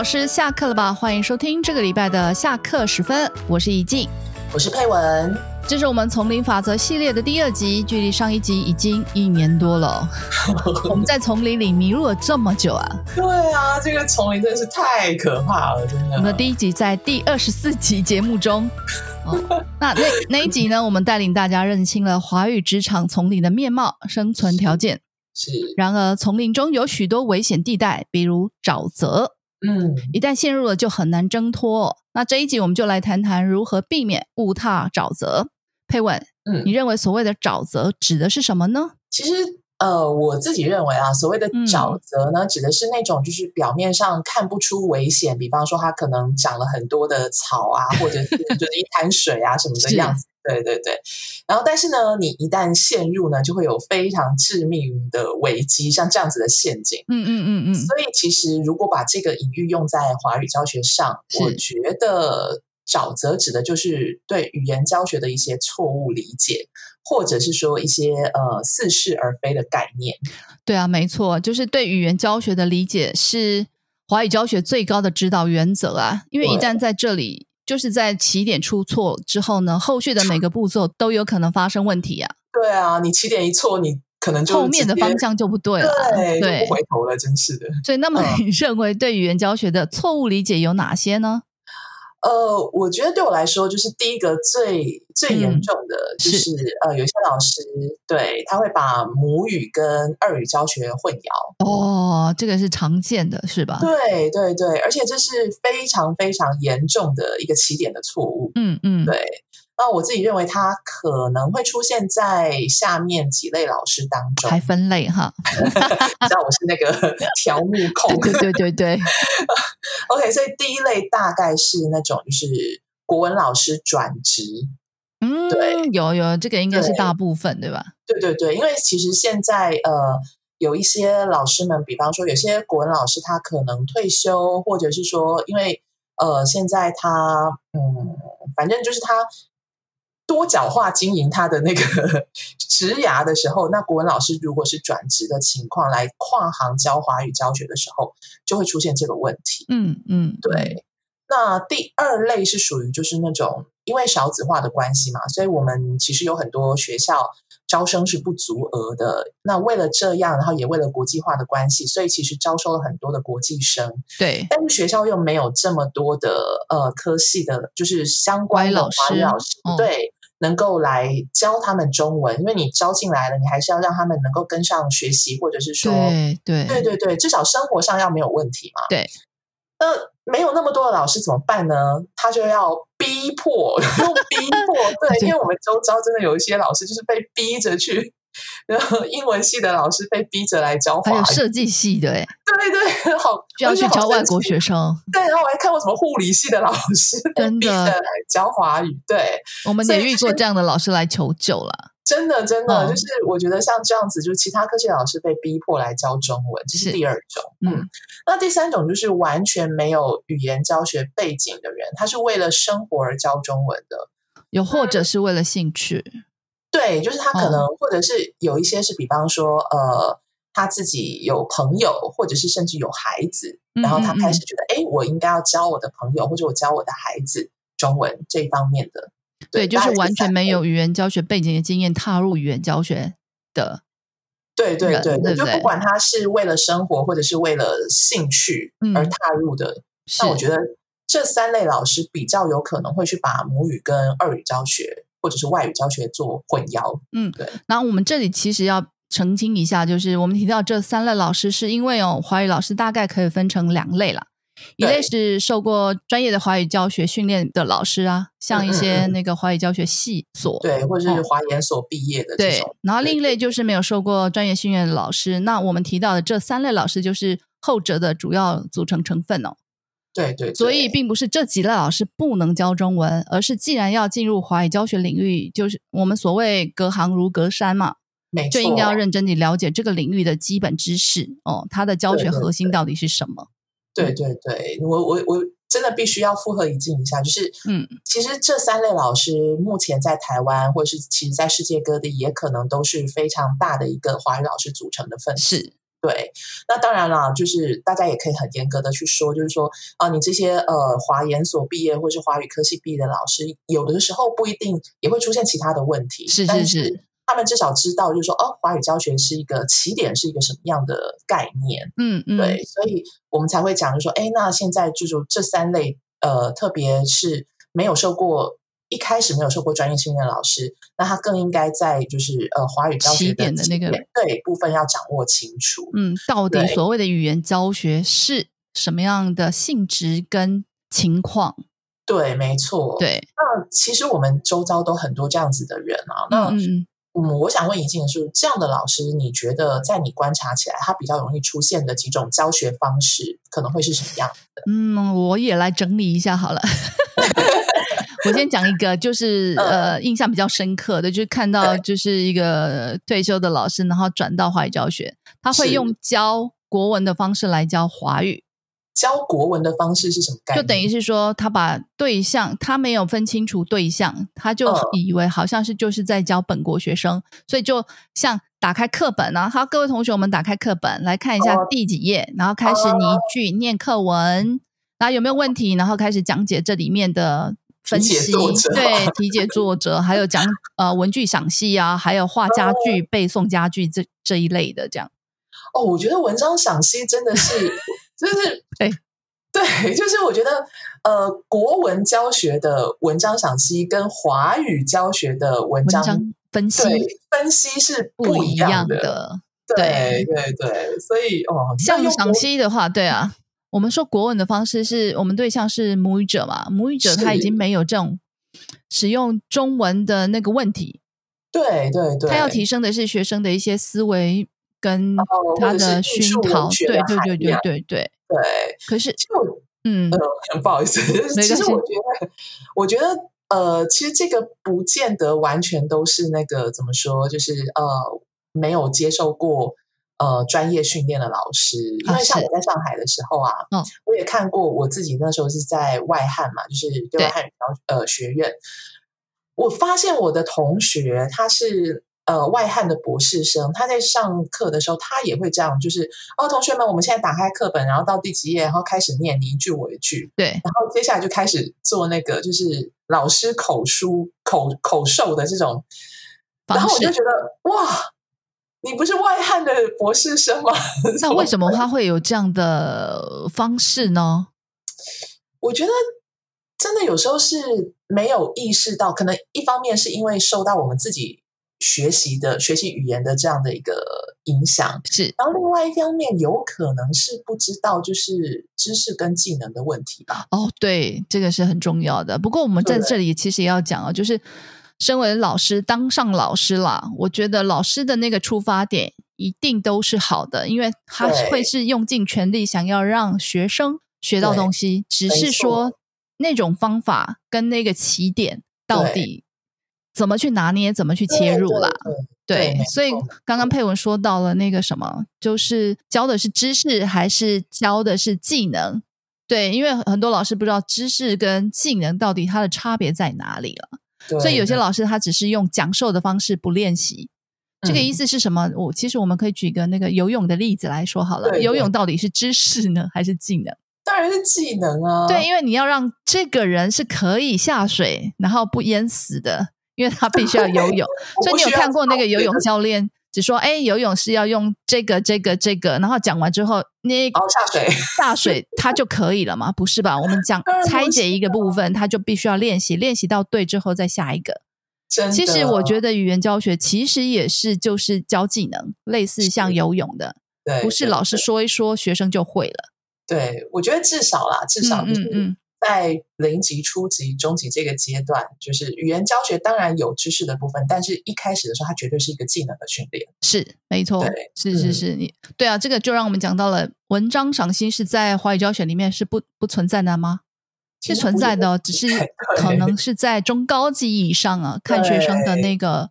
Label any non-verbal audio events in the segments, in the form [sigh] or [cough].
老师下课了吧？欢迎收听这个礼拜的下课时分，我是怡静，我是佩文，这是我们丛林法则系列的第二集，距离上一集已经一年多了。[laughs] 我们在丛林里迷路了这么久啊！对啊，这个丛林真的是太可怕了，真的。我们的第一集在第二十四集节目中，那那 [laughs] 那一集呢？我们带领大家认清了华语职场丛林的面貌、生存条件。是，然而丛林中有许多危险地带，比如沼泽。嗯，一旦陷入了就很难挣脱。那这一集我们就来谈谈如何避免误踏沼泽。佩文，嗯，你认为所谓的沼泽指的是什么呢？其实，呃，我自己认为啊，所谓的沼泽呢，指的是那种就是表面上看不出危险，比方说它可能长了很多的草啊，或者是就是一滩水啊什么的 [laughs] 样子。对对对，然后但是呢，你一旦陷入呢，就会有非常致命的危机，像这样子的陷阱。嗯嗯嗯嗯。所以其实如果把这个隐喻用在华语教学上，我觉得沼泽指的就是对语言教学的一些错误理解，或者是说一些呃似是而非的概念。对啊，没错，就是对语言教学的理解是华语教学最高的指导原则啊，因为一旦在这里。就是在起点出错之后呢，后续的每个步骤都有可能发生问题啊。对啊，你起点一错，你可能就后面的方向就不对了，对，不回头了，真是的。所以，那么你认为对语言教学的错误理解有哪些呢？呃，我觉得对我来说，就是第一个最最严重的，就是呃，有些老师对他会把母语跟二语教学混淆。哦，这个是常见的，是吧？对对对，而且这是非常非常严重的一个起点的错误。嗯嗯，对。那我自己认为，它可能会出现在下面几类老师当中，还分类哈。[laughs] 你知道我是那个 [laughs] 条目控，对对对对。OK，所以第一类大概是那种就是国文老师转职，嗯，对，有有这个应该是大部分对吧？对对对，因为其实现在呃有一些老师们，比方说有些国文老师他可能退休，或者是说因为呃现在他嗯反正就是他。多角化经营他的那个 [laughs] 职涯的时候，那国文老师如果是转职的情况来跨行教华语教学的时候，就会出现这个问题。嗯嗯，对。那第二类是属于就是那种因为少子化的关系嘛，所以我们其实有很多学校招生是不足额的。那为了这样，然后也为了国际化的关系，所以其实招收了很多的国际生。对，但是学校又没有这么多的呃科系的，就是相关的华语老师。对。能够来教他们中文，因为你招进来了，你还是要让他们能够跟上学习，或者是说，对对对对对，至少生活上要没有问题嘛。对，那没有那么多的老师怎么办呢？他就要逼迫，[laughs] 用逼迫，[laughs] 对，因为我们周遭真的有一些老师就是被逼着去。然后英文系的老师被逼着来教华语，还有设计系的，哎，对对，好就要去教外国学生。对，然后我还看过什么护理系的老师真的来教华语。对，我们也遇过这样的老师来求救了。真的，真的，就是我觉得像这样子，就是其他科系老师被逼迫来教中文，这是第二种。嗯，那第三种就是完全没有语言教学背景的人，他是为了生活而教中文的，又或者是为了兴趣。对，就是他可能，或者是有一些是，比方说，呃，他自己有朋友，或者是甚至有孩子，然后他开始觉得，哎，我应该要教我的朋友，或者我教我的孩子中文这一方面的。对，就是完全没有语言教学背景的经验，踏入语言教学的。对对对，就不管他是为了生活，或者是为了兴趣而踏入的，那我觉得这三类老师比较有可能会去把母语跟二语教学。或者是外语教学做混淆，嗯，对。然后我们这里其实要澄清一下，就是我们提到这三类老师，是因为哦，华语老师大概可以分成两类了。一类是受过专业的华语教学训练的老师啊，像一些那个华语教学系所，对，或者是华研所毕业的对。然后另一类就是没有受过专业训练的老师。那我们提到的这三类老师，就是后者的主要组成成分哦。对对，所以并不是这几类老师不能教中文，而是既然要进入华语教学领域，就是我们所谓隔行如隔山嘛，就应该要认真地了解这个领域的基本知识哦，它的教学核心到底是什么？对对对，我我我真的必须要附和一句一下，就是嗯，其实这三类老师目前在台湾，或者是其实在世界各地，也可能都是非常大的一个华语老师组成的分子。是。对，那当然啦，就是大家也可以很严格的去说，就是说啊，你这些呃华研所毕业或是华语科系毕业的老师，有的时候不一定也会出现其他的问题，是但是是，他们至少知道，就是说哦，华语教学是一个起点，是一个什么样的概念，嗯。嗯，对，所以我们才会讲，就说哎，那现在就是这三类呃，特别是没有受过。一开始没有受过专业训练的老师，那他更应该在就是呃华语教学的那个对部分要掌握清楚。嗯，到底所谓的语言教学是什么样的性质跟情况？对，没错。对，那其实我们周遭都很多这样子的人啊。那嗯，我想问怡静的是，这样的老师，你觉得在你观察起来，他比较容易出现的几种教学方式，可能会是什么样的？嗯，我也来整理一下好了。[laughs] 我先讲一个，就是呃，印象比较深刻的，就是看到就是一个退休的老师，然后转到华语教学，他会用教国文的方式来教华语。教国文的方式是什么概念？就等于是说，他把对象他没有分清楚对象，他就以为好像是就是在教本国学生，所以就像打开课本啊，好，各位同学，我们打开课本来看一下第几页，然后开始你一句念课文，然后有没有问题，然后开始讲解这里面的。分析对题解作者，还有讲呃文具赏析啊，还有画家具、背诵家具这这一类的这样。哦，我觉得文章赏析真的是，[laughs] 就是对 [laughs] 对，就是我觉得呃国文教学的文章赏析跟华语教学的文章分析分析是不一样的。对对对，所以哦，像赏析的话，对啊。我们说国文的方式是我们对象是母语者嘛？母语者他已经没有这种使用中文的那个问题。对对对，他要提升的是学生的一些思维跟他的熏陶。对对对对对对对。可是，嗯，不好意思，[laughs] 其实我觉得，我觉得呃，其实这个不见得完全都是那个怎么说，就是呃，没有接受过。呃，专业训练的老师，因为像我在上海的时候啊，嗯我也看过，我自己那时候是在外汉嘛，就是对外汉语教呃学院，我发现我的同学他是呃外汉的博士生，他在上课的时候，他也会这样，就是哦，同学们，我们现在打开课本，然后到第几页，然后开始念你一句我一句，对，然后接下来就开始做那个就是老师口书口口授的这种，然后我就觉得哇。你不是外汉的博士生吗？[laughs] 那为什么他会有这样的方式呢？我觉得真的有时候是没有意识到，可能一方面是因为受到我们自己学习的学习语言的这样的一个影响，是。然后另外一方面有可能是不知道就是知识跟技能的问题吧。哦，对，这个是很重要的。不过我们在这里其实也要讲啊，就是。身为老师，当上老师啦，我觉得老师的那个出发点一定都是好的，因为他会是用尽全力想要让学生学到东西，只是说那种方法跟那个起点到底怎么去拿捏，怎么去切入啦。对，所以刚刚佩文说到了那个什么，就是教的是知识还是教的是技能？对，因为很多老师不知道知识跟技能到底它的差别在哪里了。所以有些老师他只是用讲授的方式不练习，这个意思是什么？我其实我们可以举个那个游泳的例子来说好了。游泳到底是知识呢，还是技能？当然是技能啊。对，因为你要让这个人是可以下水，然后不淹死的，因为他必须要游泳。[laughs] 所以你有看过那个游泳教练？只说哎，游泳是要用这个、这个、这个，然后讲完之后，你下水 [laughs] 下水，[laughs] 它就可以了吗？不是吧？我们讲 [laughs] 拆解一个部分，它就必须要练习，练习到对之后再下一个。其实我觉得语言教学其实也是就是教技能，类似像游泳的，对，不是老师说一说，学生就会了。对，我觉得至少啦，至少就是。在零级、初级、中级这个阶段，就是语言教学当然有知识的部分，但是一开始的时候，它绝对是一个技能的训练。是，没错，是是是，你对啊，这个就让我们讲到了文章赏析是在华语教学里面是不不存在的吗？是存在的，只是可能是在中高级以上啊，看学生的那个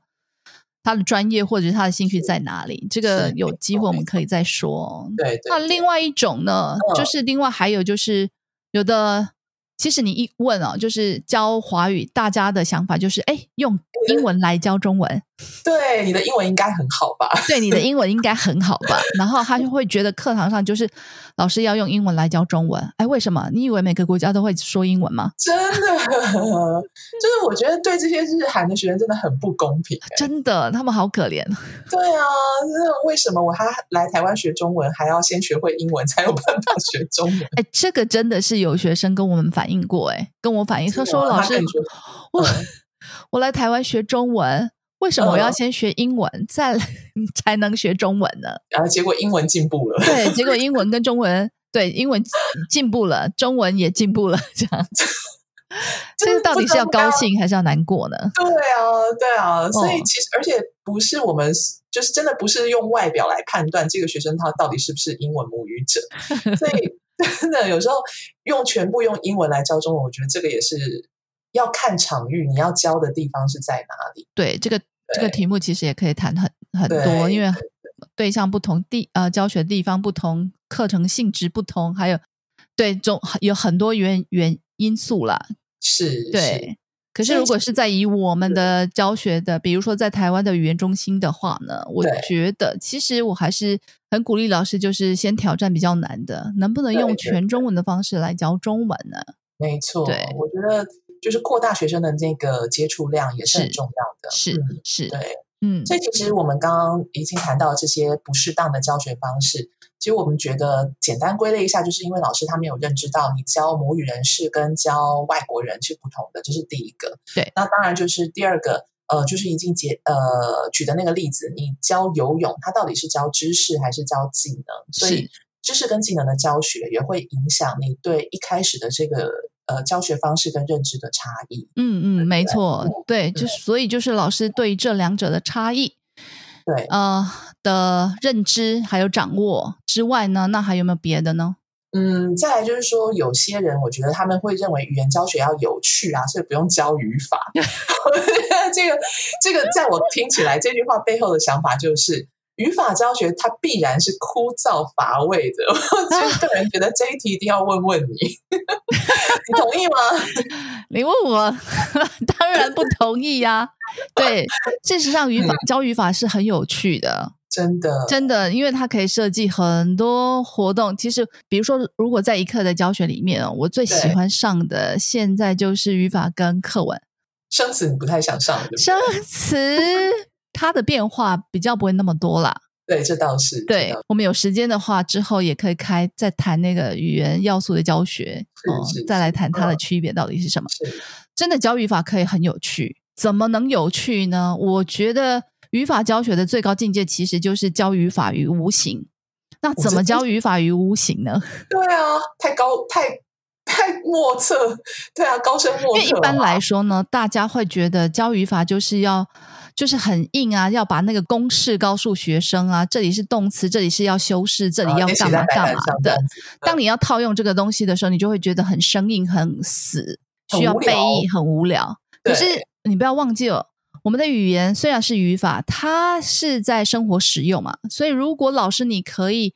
他的专业或者是他的兴趣在哪里。这个有机会我们可以再说。对，那另外一种呢，就是另外还有就是有的。其实你一问哦，就是教华语，大家的想法就是，哎，用英文来教中文，对，你的英文应该很好吧？[laughs] [laughs] 对，你的英文应该很好吧？然后他就会觉得课堂上就是老师要用英文来教中文。哎，为什么？你以为每个国家都会说英文吗？真的，就是我觉得对这些日韩的学生真的很不公平。真的，他们好可怜。对啊，那为什么我还来台湾学中文，还要先学会英文才有办法学中文？[laughs] 哎，这个真的是有学生跟我们反映过，哎，跟我反映，他说老师，我我来台湾学中文。为什么我要先学英文，再 [laughs] 才能学中文呢？然后结果英文进步了，对，[laughs] 结果英文跟中文对英文进步了，中文也进步了，[laughs] 这样，这个到底是要高兴还是要难过呢？对啊，对啊，所以其实而且不是我们就是真的不是用外表来判断这个学生他到底是不是英文母语者，所以真的有时候用全部用英文来教中文，我觉得这个也是。要看场域，你要教的地方是在哪里？对，这个这个题目其实也可以谈很很多，因为对象不同，地呃教学地方不同，课程性质不同，还有对中有很多原原因素啦。是，对。可是如果是在以我们的教学的，比如说在台湾的语言中心的话呢，我觉得其实我还是很鼓励老师，就是先挑战比较难的，能不能用全中文的方式来教中文呢？没错，对，我觉得。就是扩大学生的那个接触量也是很重要的，是是，对，嗯，所以其实我们刚刚已经谈到这些不适当的教学方式，其实我们觉得简单归类一下，就是因为老师他没有认知到你教母语人士跟教外国人是不同的，这是第一个。对，那当然就是第二个，呃，就是已经结呃举的那个例子，你教游泳，它到底是教知识还是教技能？所以知识跟技能的教学也会影响你对一开始的这个。呃，教学方式跟认知的差异，嗯嗯，没错，对，就所以就是老师对这两者的差异，对，呃的认知还有掌握之外呢，那还有没有别的呢？嗯，再来就是说，有些人我觉得他们会认为语言教学要有趣啊，所以不用教语法。[laughs] [laughs] 这个这个，在我听起来，这句话背后的想法就是。语法教学它必然是枯燥乏味的，[laughs] 我个人觉得这一题一定要问问你，[laughs] 你同意吗？你问我，[laughs] 当然不同意呀。对，事实上语法教语法是很有趣的，真的真的，因为它可以设计很多活动。其实，比如说，如果在一课的教学里面，我最喜欢上的现在就是语法跟课文。生词你不太想上，生词。它的变化比较不会那么多啦。对，这倒是。对我们有时间的话，之后也可以开再谈那个语言要素的教学，再来谈它的区别到底是什么。真的教语法可以很有趣，怎么能有趣呢？我觉得语法教学的最高境界其实就是教语法于无形。那怎么教语法于无形呢？[laughs] 对啊，太高太太莫测。对啊，高深莫测。因为一般来说呢，大家会觉得教语法就是要。就是很硬啊，要把那个公式告诉学生啊，这里是动词，这里是要修饰，这里要干嘛干嘛的。当你要套用这个东西的时候，你就会觉得很生硬、很死，需要背译，很无聊。可是你不要忘记了，我们的语言虽然是语法，它是在生活使用嘛。所以如果老师你可以，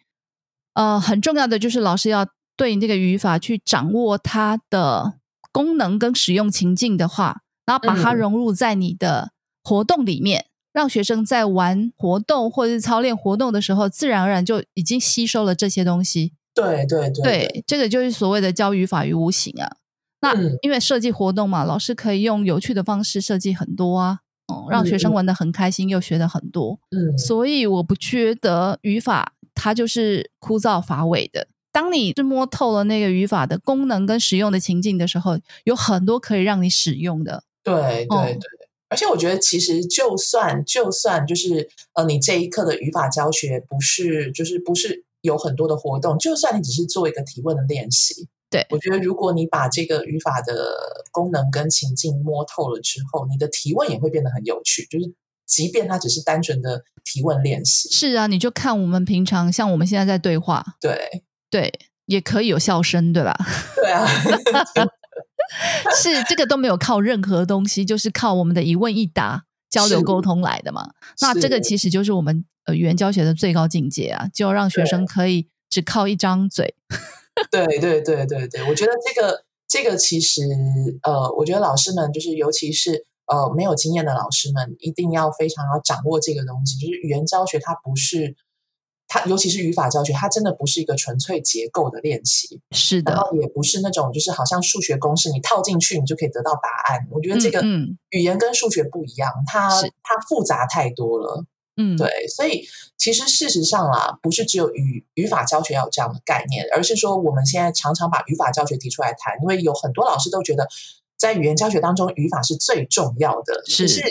呃，很重要的就是老师要对你这个语法去掌握它的功能跟使用情境的话，然后把它融入在你的。活动里面，让学生在玩活动或者是操练活动的时候，自然而然就已经吸收了这些东西。对对对，对，这个就是所谓的教语法于无形啊。那因为设计活动嘛，老师可以用有趣的方式设计很多啊，哦，让学生玩的很开心，又学的很多。嗯，所以我不觉得语法它就是枯燥乏味的。当你是摸透了那个语法的功能跟使用的情境的时候，有很多可以让你使用的。对对对。而且我觉得，其实就算就算就是呃，你这一课的语法教学不是就是不是有很多的活动，就算你只是做一个提问的练习，对我觉得，如果你把这个语法的功能跟情境摸透了之后，你的提问也会变得很有趣。就是即便它只是单纯的提问练习，是啊，你就看我们平常像我们现在在对话，对对，也可以有笑声，对吧？[laughs] 对啊。[laughs] 是这个都没有靠任何东西，就是靠我们的一问一答交流沟通来的嘛？那这个其实就是我们呃语言教学的最高境界啊，就让学生可以只靠一张嘴。对对对对对，我觉得这个这个其实呃，我觉得老师们就是尤其是呃没有经验的老师们一定要非常要掌握这个东西，就是语言教学它不是它，尤其是语法教学，它真的不是一个纯粹结构的练习，是的，然后也不是那种就是好像数学公式你套进去你就可以得到答案。我觉得这个嗯语言跟数学不一样，它它复杂太多了。嗯，对，所以其实事实上啦，不是只有语语法教学要有这样的概念，而是说我们现在常常把语法教学提出来谈，因为有很多老师都觉得在语言教学当中，语法是最重要的。是是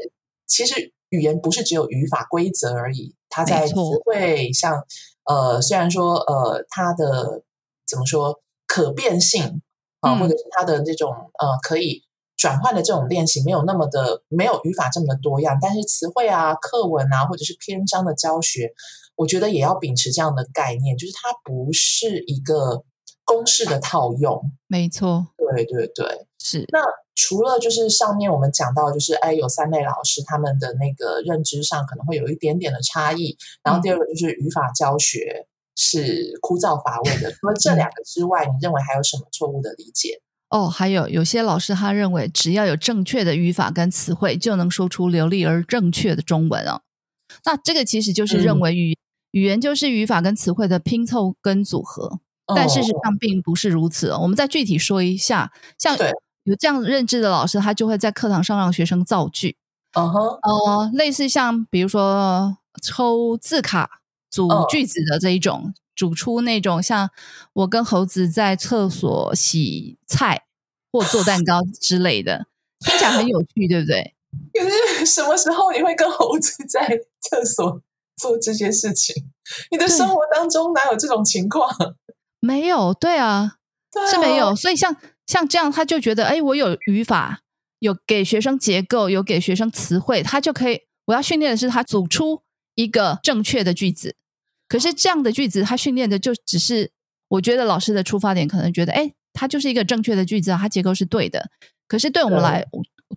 其实语言不是只有语法规则而已，它在词汇像呃，虽然说呃，它的怎么说可变性啊，嗯或者是它的这种呃可以。转换的这种练习没有那么的没有语法这么的多样，但是词汇啊、课文啊，或者是篇章的教学，我觉得也要秉持这样的概念，就是它不是一个公式的套用。没错，对对对。是那除了就是上面我们讲到，就是哎，有三类老师他们的那个认知上可能会有一点点的差异，然后第二个就是语法教学是枯燥乏味的。除了这两个之外，你认为还有什么错误的理解？哦，还有有些老师他认为，只要有正确的语法跟词汇，就能说出流利而正确的中文哦。那这个其实就是认嗯为语、语言就是语法跟词汇的拼凑跟组合，但事实哦上并不是如此哦。我们再具体说一下，像对有这样认知的老师，他就会在课堂上让学生造句，嗯哼，呃，类似像比如说抽字卡组嗯句子的这一种，组出那种像我跟猴子在厕所洗菜或做蛋糕 [laughs] 之类的，听起来很有趣，对不对？[laughs] 可是什么时候你会跟猴子在厕所做这些事情？你的生活当中哪有这种情况？[laughs] 没有，对啊，对啊是没有。所以像像这样，他就觉得，哎，我有语法，有给学生结构，有给学生词汇，他就可以。我要训练的是他组出一个正确的句子。可是这样的句子，他训练的就只是，我觉得老师的出发点可能觉得，哎，它就是一个正确的句子啊，它结构是对的。可是对我们来，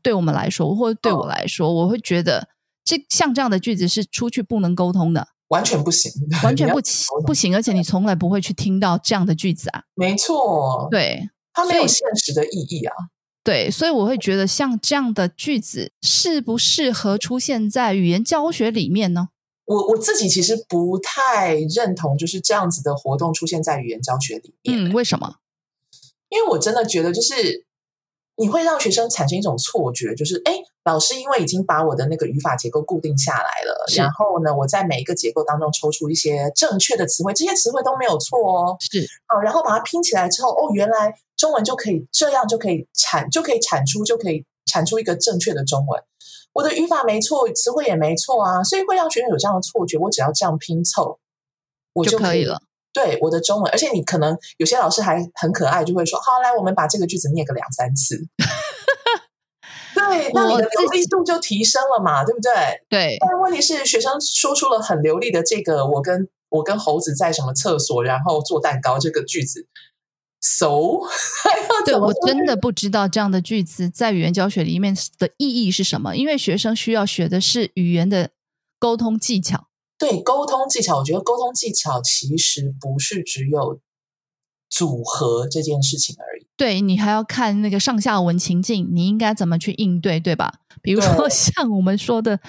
对我们来说，或者对我嗯来说，我会觉得这像这样的句子是出去不能沟通的，完全不行，完全不 [laughs] 行不行，而且你从来不会去听到这样的句子啊。没错，，对，它没有现实的意义啊。对，所以我会觉得像这样的句子适不适合出现在语言教学里面呢？我我自己其实不太认同，就是这样子的活动出现在语言教学里面，嗯，为什么？因为我真的觉得就是你会让学生产生一种错觉，就是哎，老师因为已经把我的那个语法结构固定下来了，然后呢，我在每一个结构当中抽出一些正确的词汇，这些词汇都没有错哦，是好，然后把它拼起来之后，哦，原来中文就可以这样，就可以产，就可以产出，就可以产出一个正确的中文。我的语法没错，词汇也没错啊，所以会让学生有这样的错觉，我只要这样拼凑，我可就可以了。对我的中文，而且你可能有些老师还很可爱，就会说：“好，来，我们把这个句子念个两三次。[laughs] ”对，那你的流自利度就提升了嘛，对不对？对，但问题是，学生说出了很流利的这个“我跟我跟猴子在什么厕所，然后做蛋糕”这个句子，so [laughs] 对我真的不知道这样的句子在语言教学里面的意义是什么，因为学生需要学的是语言的沟通技巧。对沟通技巧，我觉得沟通技巧其实不是只有组合这件事情而已。对你还要看那个上下文情境，你应该怎么去应对，对吧？比如说 [laughs] 像我们说的，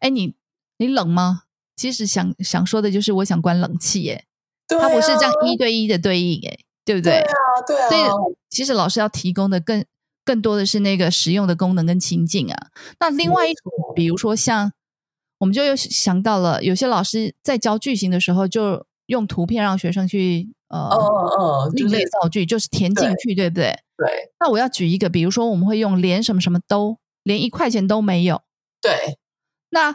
哎，你你冷吗？其实想想说的就是我想关冷气，耶，对、啊，它不是这样一对一的对应，哎，对不对？对啊，对啊，所以其实老师要提供的更更多的是那个实用的功能跟情境啊。那另外一种比如说像，我们就又想到了，有些老师在教句型的时候，就用图片让学生去呃嗯嗯嗯，就另类造句，就是填进去，对不对？对那我要举一个，比如说我们会用连什么什么都，连一块钱都没有。对那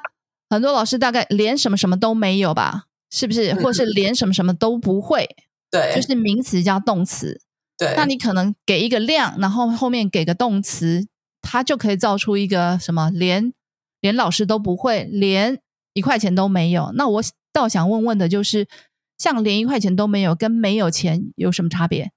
很多老师大概连什么什么都没有吧？是不是？嗯或是连什么什么都不会，对，就是名词加动词。对，那你可能给一个量，然后后面给个动词，它就可以造出一个什么连连老师都不会，连一块钱都没有。那我倒想问问的就是，像连一块钱都没有跟没有钱有什么差别？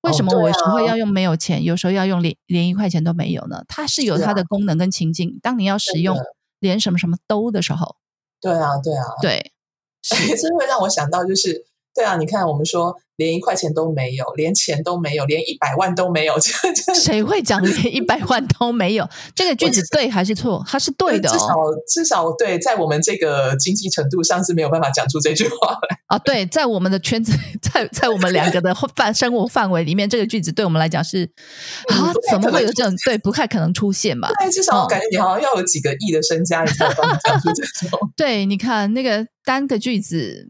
为什么对我有时候啊要用没有钱，有时候要用连连一块钱都没有呢？它是有它的功能跟情境。当你要使用连什么什么都的时候，对啊，对啊，对，[laughs] 这会让我想到，就是对啊，你看我们说连一块钱都没有，连钱都没有，连一百万都没有，[laughs] 谁会讲连一百万都没有？这个句子对还是错？它是对的至少哦。至少对，在我们这个经济程度上是没有办法讲出这句话来。啊，对，在我们的圈子，[laughs] 在在我们两个的范生活范围里面，这个句子对我们来讲是啊怎么会有这种对不太可能出现吧？对，至少哦我感觉你好像要有几个亿的身家，你才有办法讲出这种。[laughs] 对，你看那个单个句子，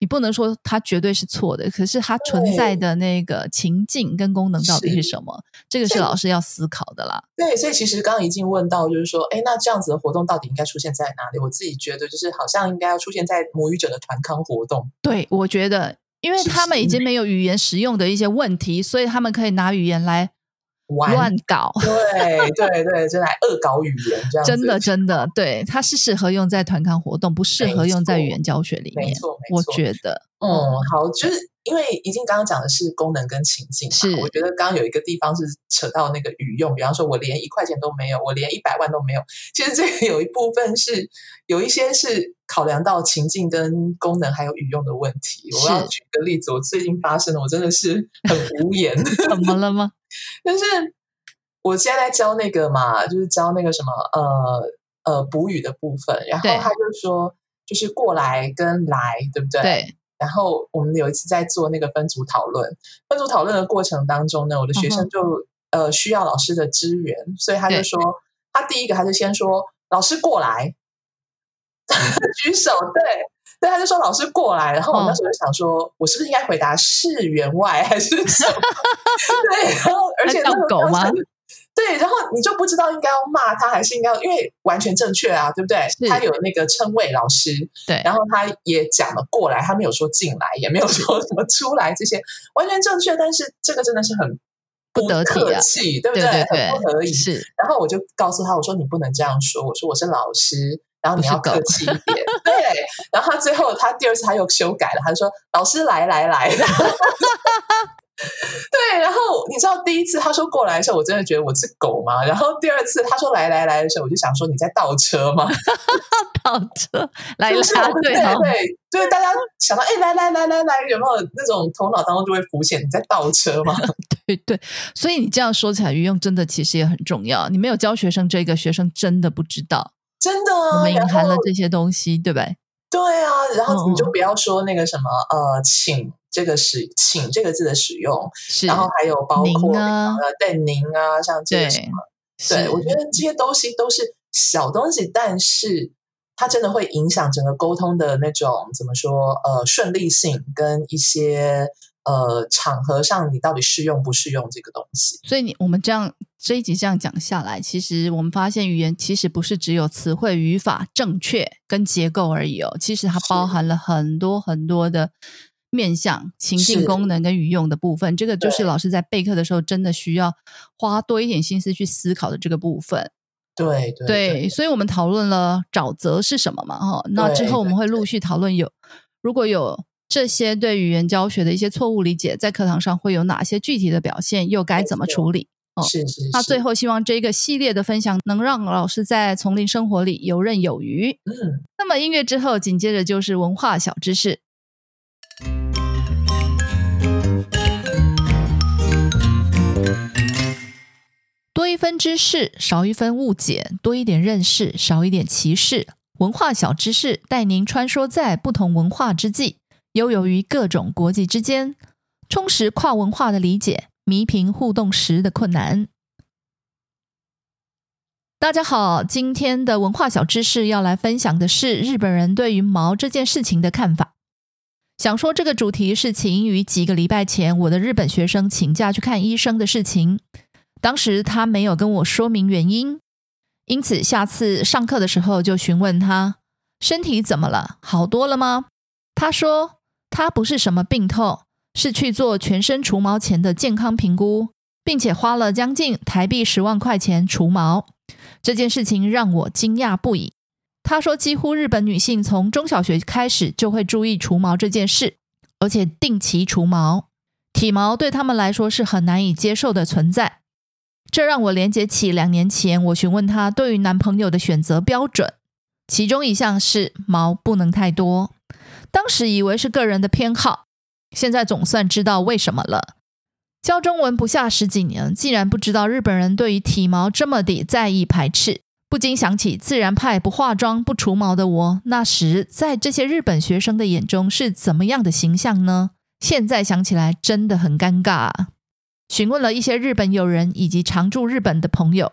你不能说它绝对是错的，可是它存在的那个情境跟功能到底是是什么？这个是老师要思考的啦。对，所以其实刚刚已经问到，就是说，哎，那这样子的活动到底应该出现在哪里？我自己觉得，就是好像应该要出现在母语者的团康活动。对，我觉得，因为他们已经没有语言使用的一些问题，所以他们可以拿语言来玩乱搞。[laughs] 对对对，就来恶搞语言这样子。真的，真的，对，它是适合用在团康活动，不适合用在语言教学里面。没错，没我错。觉得，嗯，好，就是因为已经刚刚讲的是功能跟情境嘛，是我觉得刚刚有一个地方是扯到那个语用，比方说我连一块钱都没有，我连一百万都没有。其实这个有一部分是有一些是考量到情境跟功能还有语用的问题。我要是举个例子，我最近发生的，我真的是很无言。[laughs] 怎么了吗？就是我现在在教那个嘛，就是教那个什么呃呃补语的部分，然后他就说就是过来跟来，对不对？。对，然后我们有一次在做那个分组讨论，分组讨论的过程当中呢，我的学嗯生就、呃需要老师的支援，所以他就说，他第一个他就先说老师过来，[laughs] 举手，对。对，他就说老师过来，然后我那时候就想说，我是不是应该回答是员外还是什么？[laughs] 对，然后而且那个叫狗吗对，然后你就不知道应该要骂他还是应该要，因为完全正确啊，对不对？他有那个称谓老师，对，然后他也讲了过来，他没有说进来，也没有说什么出来，这些完全正确。但是这个真的是很不得客气，对不对对很不合对，宜。是然后我就告诉他，我说你不能这样说，我说我是老师，然后你要客气一点。对，然后他最后他第二次他又修改了，他就说老师来来来。[laughs] 对，然后你知道第一次他说过来的时候，我真的觉得我是狗吗？然后第二次他说来来来的时候，我就想说你在倒车吗？[laughs] 倒车来就是拉我们对对哦，对对，大家想到哎来来来来来，有没有那种头脑当中就会浮现你在倒车吗？[laughs] 对对，所以你这样说起来，运用真的其实也很重要。你没有教学生这个，学生真的不知道真的我啊，们隐含了这些东西，对不对？对啊，然后你就嗯不要说那个什么呃，请这个使请这个字的使用，是，然后还有包括呃对您啊，像这对个什么，对是我觉得这些东西都是小东西，但是它真的会影响整个沟通的那种怎么说呃顺利性跟一些呃场合上你到底适用不适用这个东西。所以你我们这样这一集这样讲下来，其实我们发现语言其实不是只有词汇、语法正确跟结构而已哦，其实它包含了很多很多的面向、情境功能跟语用的部分。这个就是老师在备课的时候真的需要花多一点心思去思考的这个部分。对对对，所以我们讨论了沼泽是什么嘛？哈，那之后我们会陆续讨论有如果有这些对语言教学的一些错误理解，在课堂上会有哪些具体的表现，又该怎么处理？哦是是是。那最后，希望这个系列的分享能让老师在丛林生活里游刃有余。嗯，那么音乐之后，紧接着就是文化小知识。多一分知识，少一分误解；多一点认识，少一点歧视。文化小知识带您穿梭在不同文化之际，悠游于各种国际之间，充实跨文化的理解，弥平互动时的困难。大家好，今天的文化小知识要来分享的是日本人对于毛这件事情的看法。想说这个主题是起因于几个礼拜前我的日本学生请假去看医生的事情。当时他没有跟我说明原因，因此下次上课的时候就询问他身体怎么了，好多了吗？他说他不是什么病痛，是去做全身除毛前的健康评估，并且花了将近台币十万块钱除毛。这件事情让我惊讶不已。他说，几乎日本女性从中小学开始就会注意除毛这件事，而且定期除毛。体毛对他们来说是很难以接受的存在。这让我连接起两年前我询问他对于男朋友的选择标准，其中一项是毛不能太多，当时以为是个人的偏好，现在总算知道为什么了。教中文不下十几年，竟然不知道日本人对于体毛这么的在意排斥，不禁想起自然派不化妆不除毛的我，那时在这些日本学生的眼中是怎么样的形象呢？现在想起来真的很尴尬。询问了一些日本友人以及常驻日本的朋友，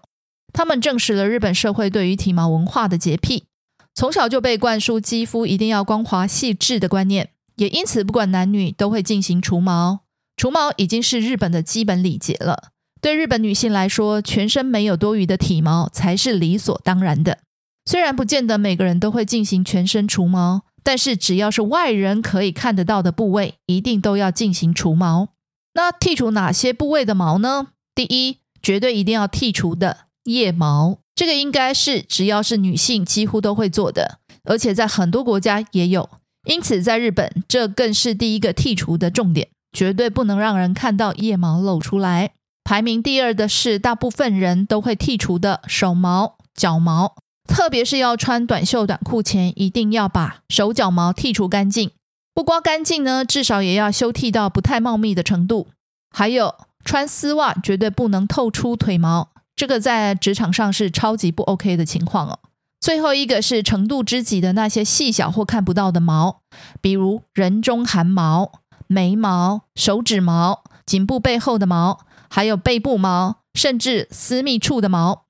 他们证实了日本社会对于体毛文化的洁癖，从小就被灌输肌肤一定要光滑细致的观念，也因此不管男女都会进行除毛。除毛已经是日本的基本礼节了。对日本女性来说，全身没有多余的体毛才是理所当然的。虽然不见得每个人都会进行全身除毛，但是只要是外人可以看得到的部位，一定都要进行除毛。那剔除哪些部位的毛呢？第一，绝对一定要剔除的腋毛，这个应该是只要是女性几乎都会做的，而且在很多国家也有。因此，在日本，这更是第一个剔除的重点，绝对不能让人看到腋毛露出来。排名第二的是大部分人都会剔除的手毛、脚毛，特别是要穿短袖短裤前，一定要把手脚毛剔除干净。不刮干净呢，至少也要修剃到不太茂密的程度。还有穿丝袜绝对不能透出腿毛，这个在职场上是超级不 OK 的情况哦。最后一个是程度之极的那些细小或看不到的毛，比如人中汗毛、眉毛、手指毛、颈部背后的毛。还有背部毛，甚至私密处的毛，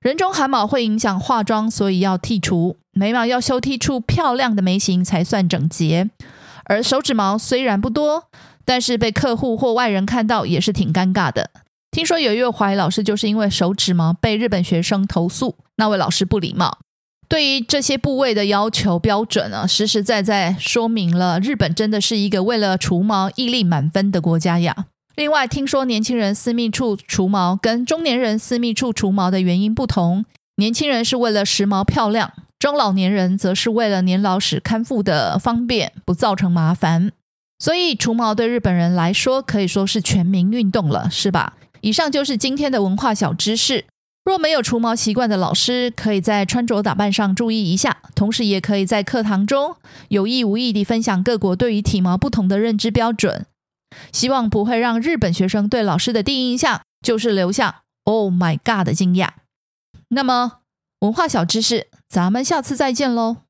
人中汗毛会影响化妆，所以要剔除。眉毛要修剃出漂亮的眉形才算整洁。而手指毛虽然不多，但是被客户或外人看到也是挺尴尬的。听说有一位华裔老师就是因为手指毛被日本学生投诉，那位老师不礼貌。对于这些部位的要求标准呢，实实在在说明了日本真的是一个为了除毛毅力满分的国家呀。另外，听说年轻人私密处除毛跟中年人私密处除毛的原因不同，年轻人是为了时髦漂亮，中老年人则是为了年老时看护的方便，不造成麻烦。所以除毛对日本人来说可以说是全民运动了，是吧？以上就是今天的文化小知识。若没有除毛习惯的老师，可以在穿着打扮上注意一下，同时也可以在课堂中有意无意地分享各国对于体毛不同的认知标准。希望不会让日本学生对老师的第一印象就是留下 “Oh my God” 的惊讶。那么，文化小知识，咱们下次再见喽！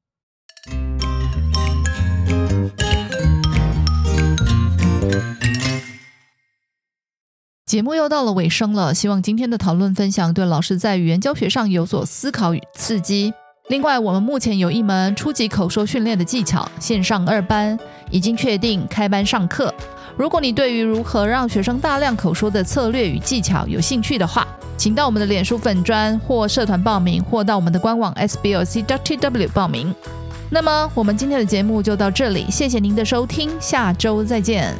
节目又到了尾声了，希望今天的讨论分享对老师在语言教学上有所思考与刺激。另外，我们目前有一门初级口说训练的技巧线上二班，已经确定开班上课。如果你对于如何让学生大量口说的策略与技巧有兴趣的话，请到我们的脸书粉专或社团报名，或到我们的官网 sblc.tw 报名。那么，我们今天的节目就到这里，谢谢您的收听，下周再见。